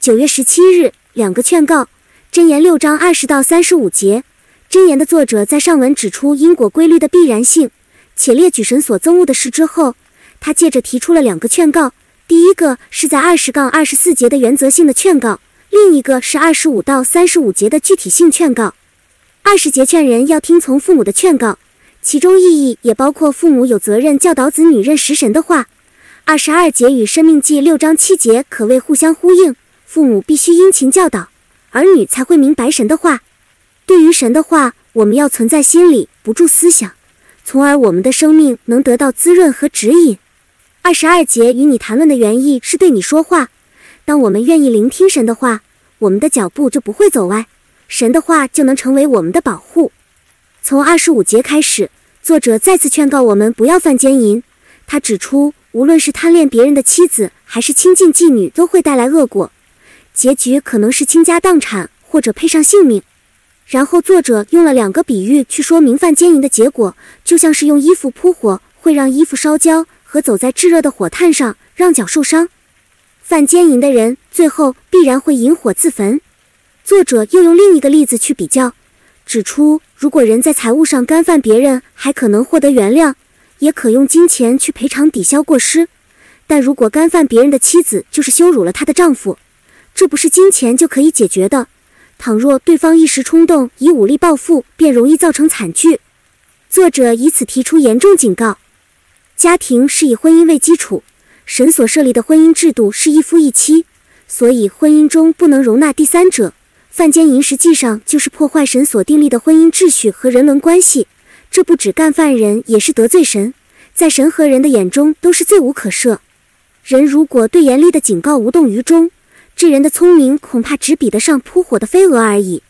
九月十七日，两个劝告，箴言六章二十到三十五节。箴言的作者在上文指出因果规律的必然性，且列举神所憎恶的事之后，他接着提出了两个劝告。第一个是在二十杠二十四节的原则性的劝告，另一个是二十五到三十五节的具体性劝告。二十节劝人要听从父母的劝告，其中意义也包括父母有责任教导子女认识神的话。二十二节与生命记六章七节可谓互相呼应，父母必须殷勤教导，儿女才会明白神的话。对于神的话，我们要存在心里，不住思想，从而我们的生命能得到滋润和指引。二十二节与你谈论的原意是对你说话。当我们愿意聆听神的话，我们的脚步就不会走歪，神的话就能成为我们的保护。从二十五节开始，作者再次劝告我们不要犯奸淫。他指出，无论是贪恋别人的妻子，还是亲近妓女，都会带来恶果，结局可能是倾家荡产或者赔上性命。然后，作者用了两个比喻去说明犯奸淫的结果，就像是用衣服扑火，会让衣服烧焦。和走在炙热的火炭上，让脚受伤。犯奸淫的人最后必然会引火自焚。作者又用另一个例子去比较，指出如果人在财务上干犯别人，还可能获得原谅，也可用金钱去赔偿抵消过失。但如果干犯别人的妻子，就是羞辱了她的丈夫，这不是金钱就可以解决的。倘若对方一时冲动以武力报复，便容易造成惨剧。作者以此提出严重警告。家庭是以婚姻为基础，神所设立的婚姻制度是一夫一妻，所以婚姻中不能容纳第三者。犯奸淫实际上就是破坏神所订立的婚姻秩序和人伦关系，这不止干犯人，也是得罪神，在神和人的眼中都是罪无可赦。人如果对严厉的警告无动于衷，这人的聪明恐怕只比得上扑火的飞蛾而已。